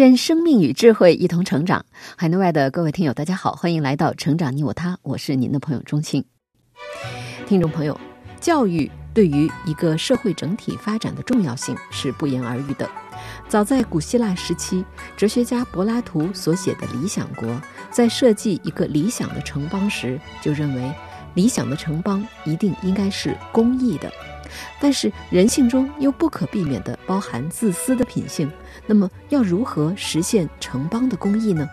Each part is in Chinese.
愿生命与智慧一同成长。海内外的各位听友，大家好，欢迎来到《成长你我他》，我是您的朋友钟青。听众朋友，教育对于一个社会整体发展的重要性是不言而喻的。早在古希腊时期，哲学家柏拉图所写的《理想国》在设计一个理想的城邦时，就认为理想的城邦一定应该是公益的。但是人性中又不可避免地包含自私的品性，那么要如何实现城邦的公益呢？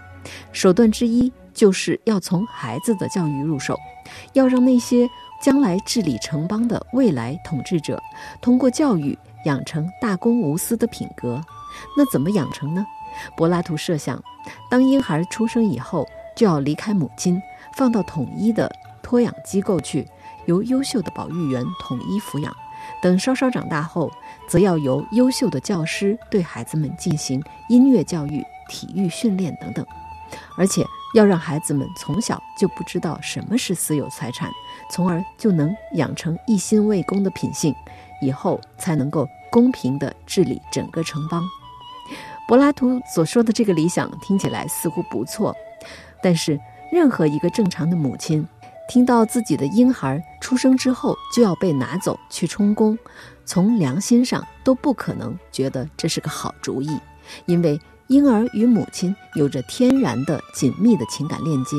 手段之一就是要从孩子的教育入手，要让那些将来治理城邦的未来统治者，通过教育养成大公无私的品格。那怎么养成呢？柏拉图设想，当婴孩出生以后，就要离开母亲，放到统一的托养机构去，由优秀的保育员统一抚养。等稍稍长大后，则要由优秀的教师对孩子们进行音乐教育、体育训练等等，而且要让孩子们从小就不知道什么是私有财产，从而就能养成一心为公的品性，以后才能够公平地治理整个城邦。柏拉图所说的这个理想听起来似乎不错，但是任何一个正常的母亲。听到自己的婴孩出生之后就要被拿走去充公，从良心上都不可能觉得这是个好主意，因为婴儿与母亲有着天然的紧密的情感链接，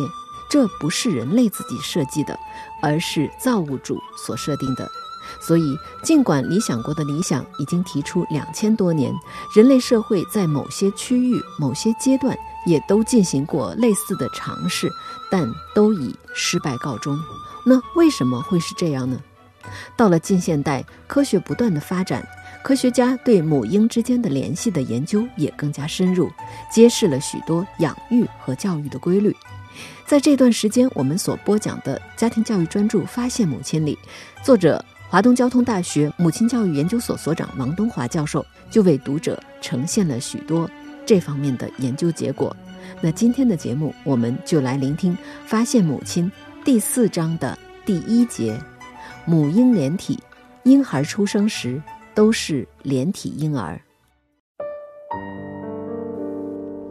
这不是人类自己设计的，而是造物主所设定的。所以，尽管理想国的理想已经提出两千多年，人类社会在某些区域、某些阶段也都进行过类似的尝试。但都以失败告终。那为什么会是这样呢？到了近现代，科学不断的发展，科学家对母婴之间的联系的研究也更加深入，揭示了许多养育和教育的规律。在这段时间，我们所播讲的家庭教育专著《发现母亲》里，作者华东交通大学母亲教育研究所所长王东华教授就为读者呈现了许多这方面的研究结果。那今天的节目，我们就来聆听《发现母亲》第四章的第一节：母婴连体，婴孩出生时都是连体婴儿。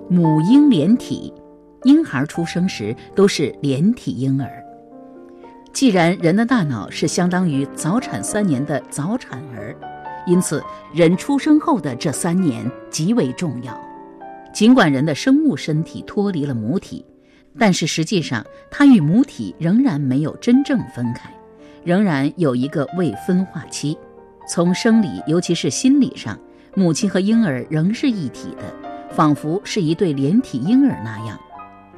母婴连体，婴孩出生时都是连体婴儿。既然人的大脑是相当于早产三年的早产儿，因此人出生后的这三年极为重要。尽管人的生物身体脱离了母体，但是实际上它与母体仍然没有真正分开，仍然有一个未分化期。从生理，尤其是心理上，母亲和婴儿仍是一体的，仿佛是一对连体婴儿那样。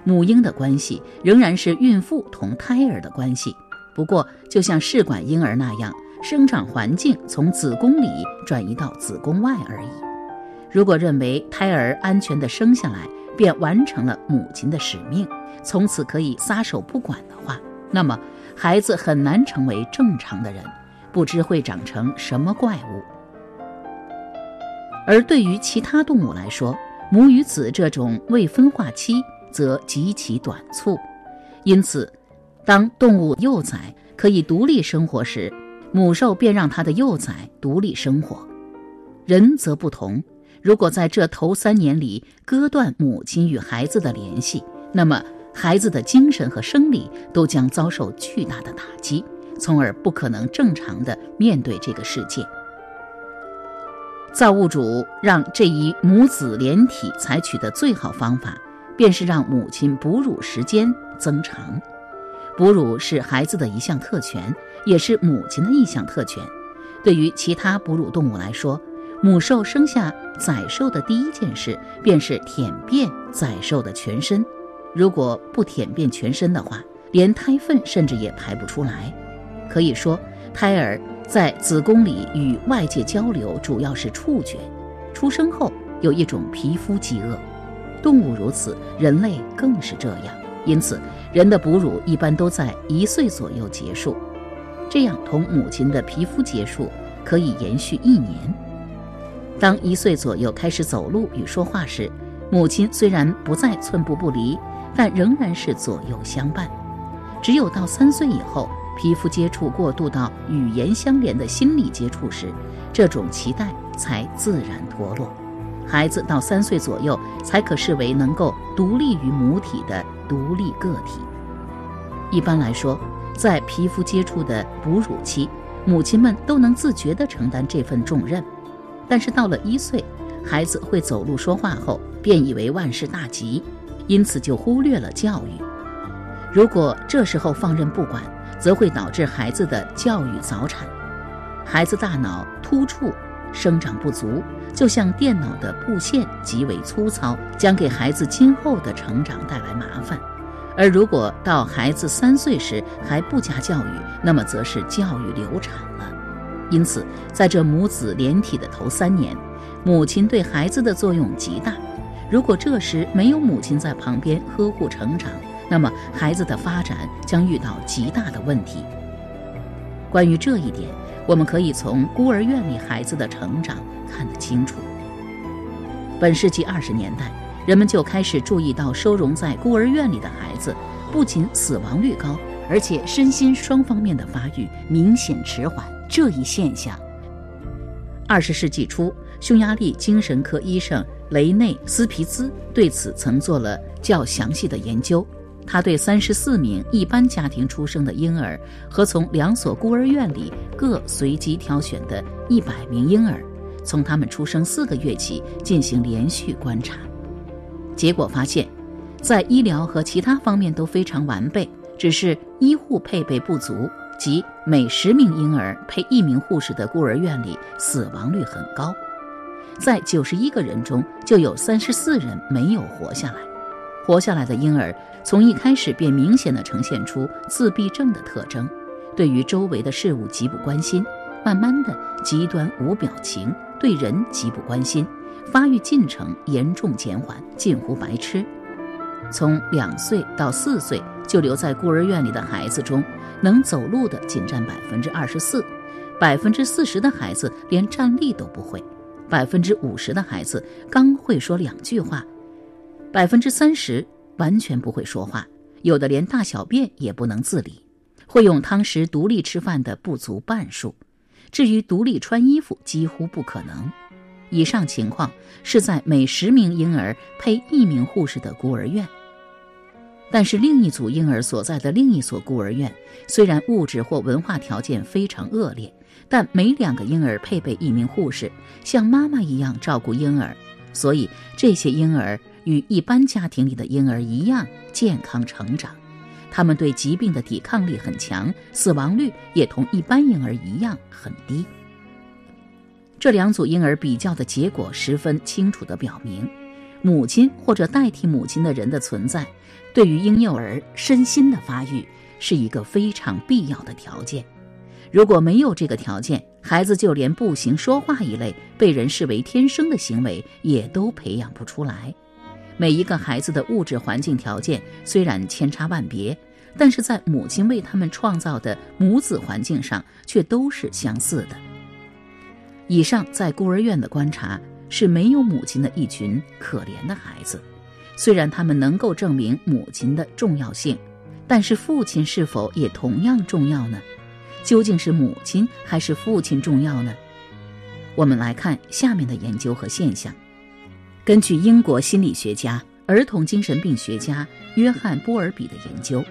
母婴的关系仍然是孕妇同胎儿的关系，不过就像试管婴儿那样，生长环境从子宫里转移到子宫外而已。如果认为胎儿安全地生下来便完成了母亲的使命，从此可以撒手不管的话，那么孩子很难成为正常的人，不知会长成什么怪物。而对于其他动物来说，母与子这种未分化期则极其短促，因此，当动物幼崽可以独立生活时，母兽便让它的幼崽独立生活。人则不同。如果在这头三年里割断母亲与孩子的联系，那么孩子的精神和生理都将遭受巨大的打击，从而不可能正常的面对这个世界。造物主让这一母子连体采取的最好方法，便是让母亲哺乳时间增长。哺乳是孩子的一项特权，也是母亲的一项特权。对于其他哺乳动物来说，母兽生下崽兽的第一件事，便是舔遍崽兽的全身。如果不舔遍全身的话，连胎粪甚至也排不出来。可以说，胎儿在子宫里与外界交流主要是触觉。出生后，有一种皮肤饥饿，动物如此，人类更是这样。因此，人的哺乳一般都在一岁左右结束，这样同母亲的皮肤结束可以延续一年。当一岁左右开始走路与说话时，母亲虽然不再寸步不离，但仍然是左右相伴。只有到三岁以后，皮肤接触过渡到语言相连的心理接触时，这种期待才自然脱落。孩子到三岁左右才可视为能够独立于母体的独立个体。一般来说，在皮肤接触的哺乳期，母亲们都能自觉地承担这份重任。但是到了一岁，孩子会走路说话后，便以为万事大吉，因此就忽略了教育。如果这时候放任不管，则会导致孩子的教育早产，孩子大脑突触，生长不足，就像电脑的布线极为粗糙，将给孩子今后的成长带来麻烦。而如果到孩子三岁时还不加教育，那么则是教育流产。因此，在这母子连体的头三年，母亲对孩子的作用极大。如果这时没有母亲在旁边呵护成长，那么孩子的发展将遇到极大的问题。关于这一点，我们可以从孤儿院里孩子的成长看得清楚。本世纪二十年代，人们就开始注意到收容在孤儿院里的孩子，不仅死亡率高，而且身心双方面的发育明显迟缓。这一现象，二十世纪初，匈牙利精神科医生雷内斯皮兹对此曾做了较详细的研究。他对三十四名一般家庭出生的婴儿和从两所孤儿院里各随机挑选的一百名婴儿，从他们出生四个月起进行连续观察，结果发现，在医疗和其他方面都非常完备，只是医护配备不足。即每十名婴儿配一名护士的孤儿院里，死亡率很高，在九十一个人中就有三十四人没有活下来。活下来的婴儿从一开始便明显的呈现出自闭症的特征，对于周围的事物极不关心，慢慢的极端无表情，对人极不关心，发育进程严重减缓，近乎白痴。从两岁到四岁就留在孤儿院里的孩子中。能走路的仅占百分之二十四，百分之四十的孩子连站立都不会，百分之五十的孩子刚会说两句话，百分之三十完全不会说话，有的连大小便也不能自理，会用汤匙独立吃饭的不足半数，至于独立穿衣服几乎不可能。以上情况是在每十名婴儿配一名护士的孤儿院。但是另一组婴儿所在的另一所孤儿院，虽然物质或文化条件非常恶劣，但每两个婴儿配备一名护士，像妈妈一样照顾婴儿，所以这些婴儿与一般家庭里的婴儿一样健康成长，他们对疾病的抵抗力很强，死亡率也同一般婴儿一样很低。这两组婴儿比较的结果十分清楚地表明，母亲或者代替母亲的人的存在。对于婴幼儿身心的发育是一个非常必要的条件。如果没有这个条件，孩子就连步行、说话一类被人视为天生的行为也都培养不出来。每一个孩子的物质环境条件虽然千差万别，但是在母亲为他们创造的母子环境上却都是相似的。以上在孤儿院的观察是没有母亲的一群可怜的孩子。虽然他们能够证明母亲的重要性，但是父亲是否也同样重要呢？究竟是母亲还是父亲重要呢？我们来看下面的研究和现象。根据英国心理学家、儿童精神病学家约翰·波尔比的研究，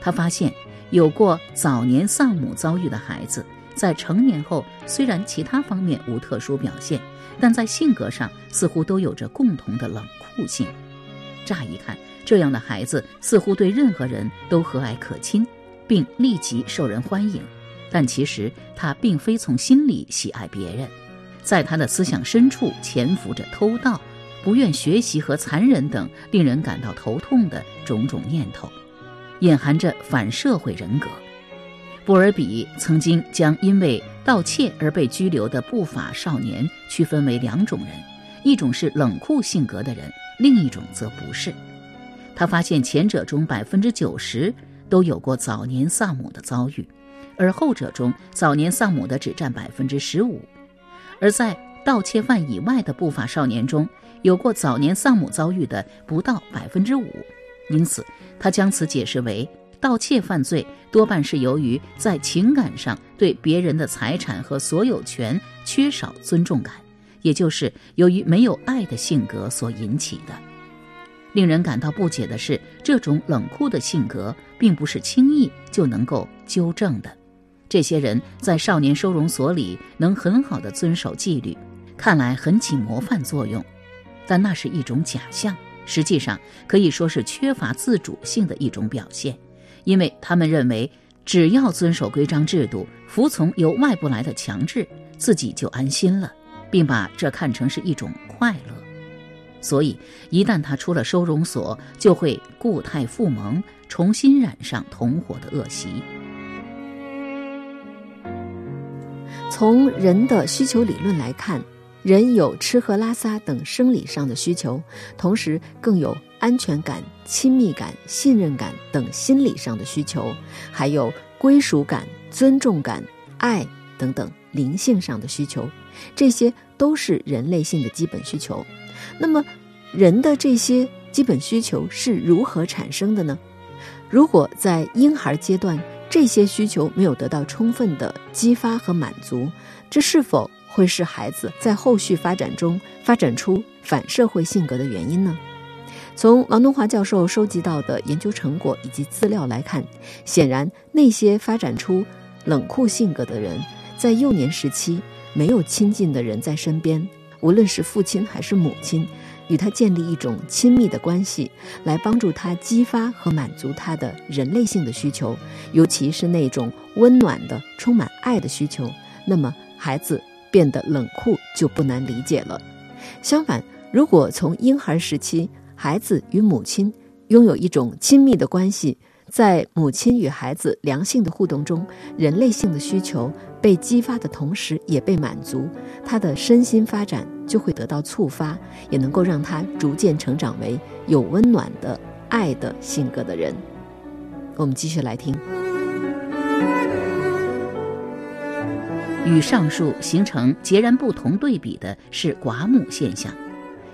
他发现有过早年丧母遭遇的孩子，在成年后虽然其他方面无特殊表现，但在性格上似乎都有着共同的冷酷性。乍一看，这样的孩子似乎对任何人都和蔼可亲，并立即受人欢迎，但其实他并非从心里喜爱别人，在他的思想深处潜伏着偷盗、不愿学习和残忍等令人感到头痛的种种念头，隐含着反社会人格。波尔比曾经将因为盗窃而被拘留的不法少年区分为两种人。一种是冷酷性格的人，另一种则不是。他发现前者中百分之九十都有过早年丧母的遭遇，而后者中早年丧母的只占百分之十五。而在盗窃犯以外的不法少年中，有过早年丧母遭遇的不到百分之五。因此，他将此解释为盗窃犯罪多半是由于在情感上对别人的财产和所有权缺少尊重感，也就是由于没有爱的性格所引起的。令人感到不解的是，这种冷酷的性格并不是轻易就能够纠正的。这些人在少年收容所里能很好的遵守纪律，看来很起模范作用，但那是一种假象。实际上可以说是缺乏自主性的一种表现，因为他们认为只要遵守规章制度，服从由外部来的强制，自己就安心了，并把这看成是一种快乐。所以，一旦他出了收容所，就会固态复萌，重新染上同伙的恶习。从人的需求理论来看。人有吃喝拉撒等生理上的需求，同时更有安全感、亲密感、信任感等心理上的需求，还有归属感、尊重感、爱等等灵性上的需求，这些都是人类性的基本需求。那么，人的这些基本需求是如何产生的呢？如果在婴孩阶段，这些需求没有得到充分的激发和满足，这是否？会是孩子在后续发展中发展出反社会性格的原因呢？从王东华教授收集到的研究成果以及资料来看，显然那些发展出冷酷性格的人，在幼年时期没有亲近的人在身边，无论是父亲还是母亲，与他建立一种亲密的关系，来帮助他激发和满足他的人类性的需求，尤其是那种温暖的、充满爱的需求，那么孩子。变得冷酷就不难理解了。相反，如果从婴孩时期，孩子与母亲拥有一种亲密的关系，在母亲与孩子良性的互动中，人类性的需求被激发的同时也被满足，他的身心发展就会得到触发，也能够让他逐渐成长为有温暖的爱的性格的人。我们继续来听。与上述形成截然不同对比的是寡母现象。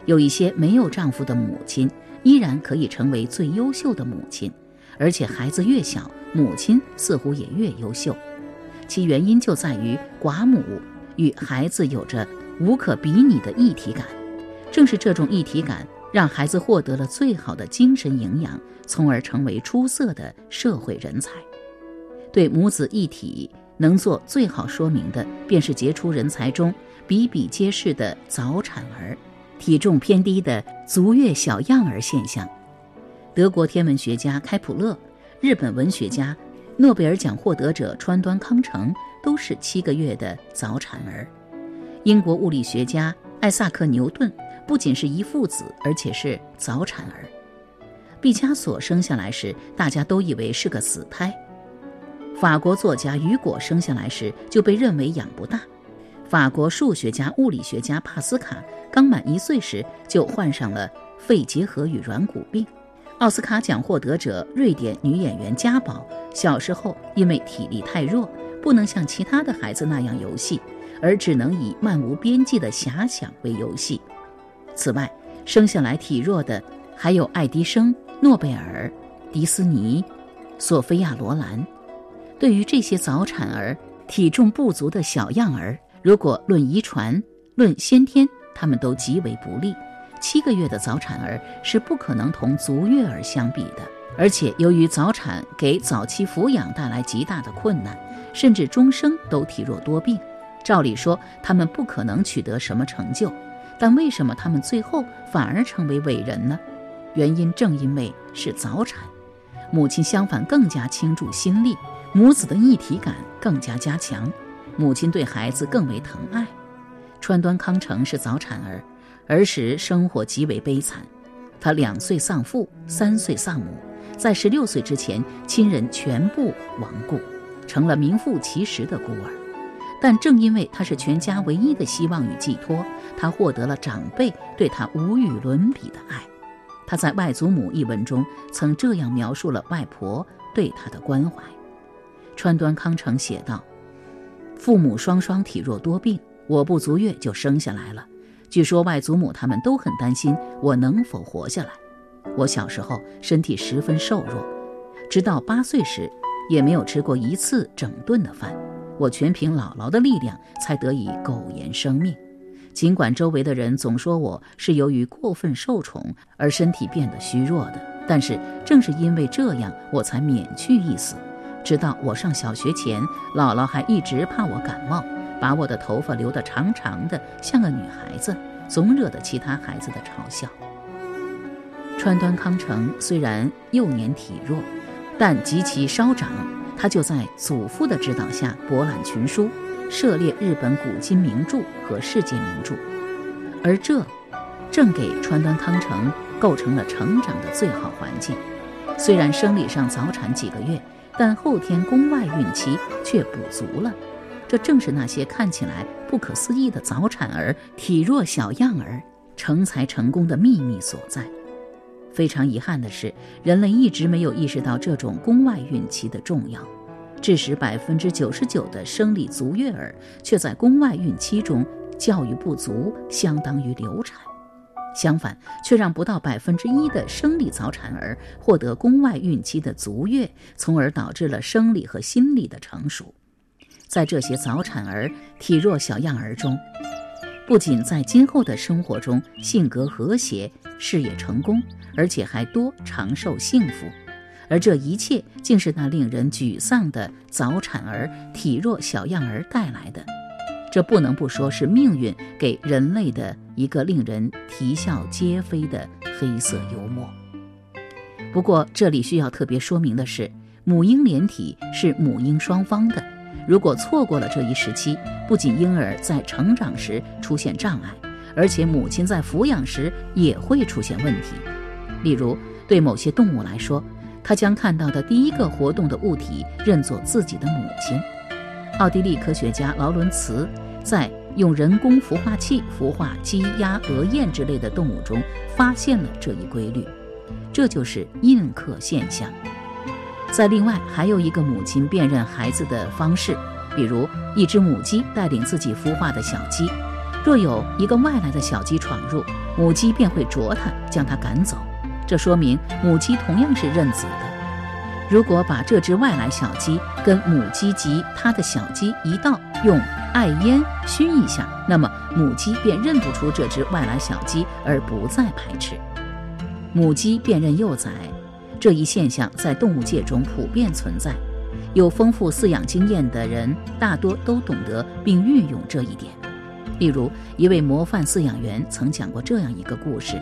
有一些没有丈夫的母亲依然可以成为最优秀的母亲，而且孩子越小，母亲似乎也越优秀。其原因就在于寡母与孩子有着无可比拟的一体感。正是这种一体感，让孩子获得了最好的精神营养，从而成为出色的社会人才。对母子一体。能做最好说明的，便是杰出人才中比比皆是的早产儿、体重偏低的足月小样儿现象。德国天文学家开普勒、日本文学家、诺贝尔奖获得者川端康成都是七个月的早产儿。英国物理学家艾萨克·牛顿不仅是一父子，而且是早产儿。毕加索生下来时，大家都以为是个死胎。法国作家雨果生下来时就被认为养不大，法国数学家、物理学家帕斯卡刚满一岁时就患上了肺结核与软骨病，奥斯卡奖获得者瑞典女演员嘉宝小时候因为体力太弱，不能像其他的孩子那样游戏，而只能以漫无边际的遐想为游戏。此外，生下来体弱的还有爱迪生、诺贝尔、迪斯尼、索菲亚·罗兰。对于这些早产儿、体重不足的小样儿，如果论遗传、论先天，他们都极为不利。七个月的早产儿是不可能同足月儿相比的，而且由于早产给早期抚养带来极大的困难，甚至终生都体弱多病。照理说，他们不可能取得什么成就，但为什么他们最后反而成为伟人呢？原因正因为是早产，母亲相反更加倾注心力。母子的一体感更加加强，母亲对孩子更为疼爱。川端康成是早产儿，儿时生活极为悲惨。他两岁丧父，三岁丧母，在十六岁之前，亲人全部亡故，成了名副其实的孤儿。但正因为他是全家唯一的希望与寄托，他获得了长辈对他无与伦比的爱。他在《外祖母》一文中曾这样描述了外婆对他的关怀。川端康成写道：“父母双双体弱多病，我不足月就生下来了。据说外祖母他们都很担心我能否活下来。我小时候身体十分瘦弱，直到八岁时也没有吃过一次整顿的饭。我全凭姥姥的力量才得以苟延生命。尽管周围的人总说我是由于过分受宠而身体变得虚弱的，但是正是因为这样，我才免去一死。”直到我上小学前，姥姥还一直怕我感冒，把我的头发留得长长的，像个女孩子，总惹得其他孩子的嘲笑。川端康成虽然幼年体弱，但及其稍长，他就在祖父的指导下博览群书，涉猎日本古今名著和世界名著，而这正给川端康成构成了成长的最好环境。虽然生理上早产几个月。但后天宫外孕期却补足了，这正是那些看起来不可思议的早产儿、体弱小样儿成才成功的秘密所在。非常遗憾的是，人类一直没有意识到这种宫外孕期的重要，致使百分之九十九的生理足月儿却在宫外孕期中教育不足，相当于流产。相反，却让不到百分之一的生理早产儿获得宫外孕期的足月，从而导致了生理和心理的成熟。在这些早产儿、体弱小样儿中，不仅在今后的生活中性格和谐、事业成功，而且还多长寿幸福。而这一切，竟是那令人沮丧的早产儿、体弱小样儿带来的。这不能不说是命运给人类的一个令人啼笑皆非的黑色幽默。不过，这里需要特别说明的是，母婴连体是母婴双方的。如果错过了这一时期，不仅婴儿在成长时出现障碍，而且母亲在抚养时也会出现问题。例如，对某些动物来说，它将看到的第一个活动的物体认作自己的母亲。奥地利科学家劳伦茨在用人工孵化器孵化鸡、鸭、鹅、雁之类的动物中发现了这一规律，这就是印刻现象。在另外还有一个母亲辨认孩子的方式，比如一只母鸡带领自己孵化的小鸡，若有一个外来的小鸡闯入，母鸡便会啄它，将它赶走。这说明母鸡同样是认子的。如果把这只外来小鸡跟母鸡及它的小鸡一道用艾烟熏一下，那么母鸡便认不出这只外来小鸡，而不再排斥。母鸡辨认幼崽这一现象在动物界中普遍存在，有丰富饲养经验的人大多都懂得并运用这一点。例如，一位模范饲养员曾讲过这样一个故事：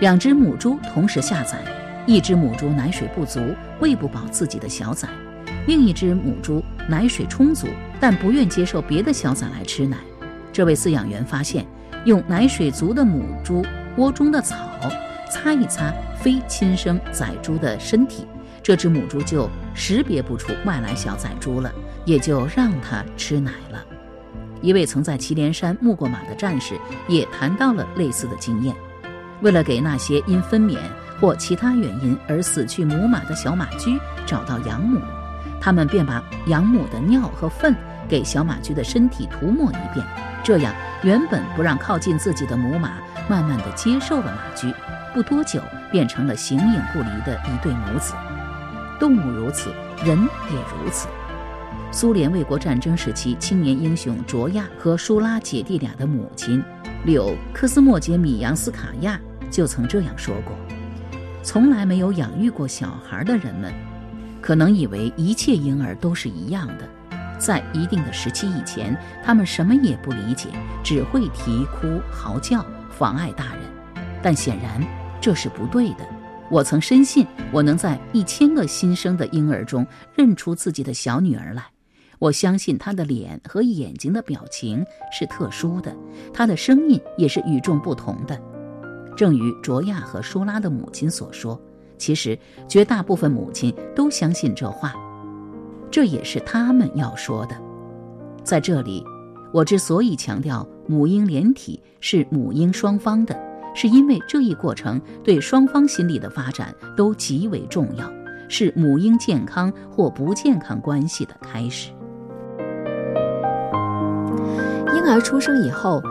两只母猪同时下崽。一只母猪奶水不足，喂不饱自己的小崽；另一只母猪奶水充足，但不愿接受别的小崽来吃奶。这位饲养员发现，用奶水足的母猪窝中的草擦一擦非亲生崽猪的身体，这只母猪就识别不出外来小崽猪了，也就让它吃奶了。一位曾在祁连山牧过马的战士也谈到了类似的经验，为了给那些因分娩。或其他原因而死去母马的小马驹找到养母，他们便把养母的尿和粪给小马驹的身体涂抹一遍，这样原本不让靠近自己的母马，慢慢的接受了马驹，不多久变成了形影不离的一对母子。动物如此，人也如此。苏联卫国战争时期，青年英雄卓亚和舒拉姐弟俩的母亲柳科斯莫杰米扬斯卡娅就曾这样说过。从来没有养育过小孩的人们，可能以为一切婴儿都是一样的，在一定的时期以前，他们什么也不理解，只会啼哭嚎叫，妨碍大人。但显然这是不对的。我曾深信，我能在一千个新生的婴儿中认出自己的小女儿来。我相信她的脸和眼睛的表情是特殊的，她的声音也是与众不同的。正如卓亚和舒拉的母亲所说，其实绝大部分母亲都相信这话，这也是他们要说的。在这里，我之所以强调母婴连体是母婴双方的，是因为这一过程对双方心理的发展都极为重要，是母婴健康或不健康关系的开始。婴儿出生以后，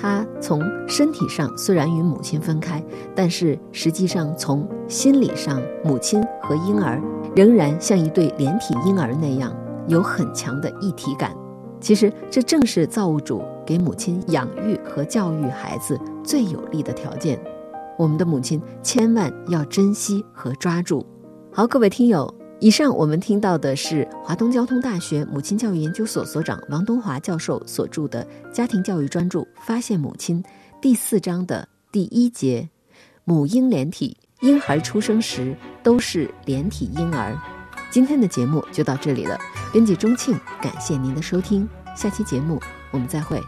他从身体上虽然与母亲分开，但是实际上从心理上，母亲和婴儿仍然像一对连体婴儿那样有很强的一体感。其实，这正是造物主给母亲养育和教育孩子最有利的条件。我们的母亲千万要珍惜和抓住。好，各位听友。以上我们听到的是华东交通大学母亲教育研究所所长王东华教授所著的《家庭教育专著：发现母亲》第四章的第一节“母婴连体”，婴孩出生时都是连体婴儿。今天的节目就到这里了，编辑钟庆，感谢您的收听，下期节目我们再会。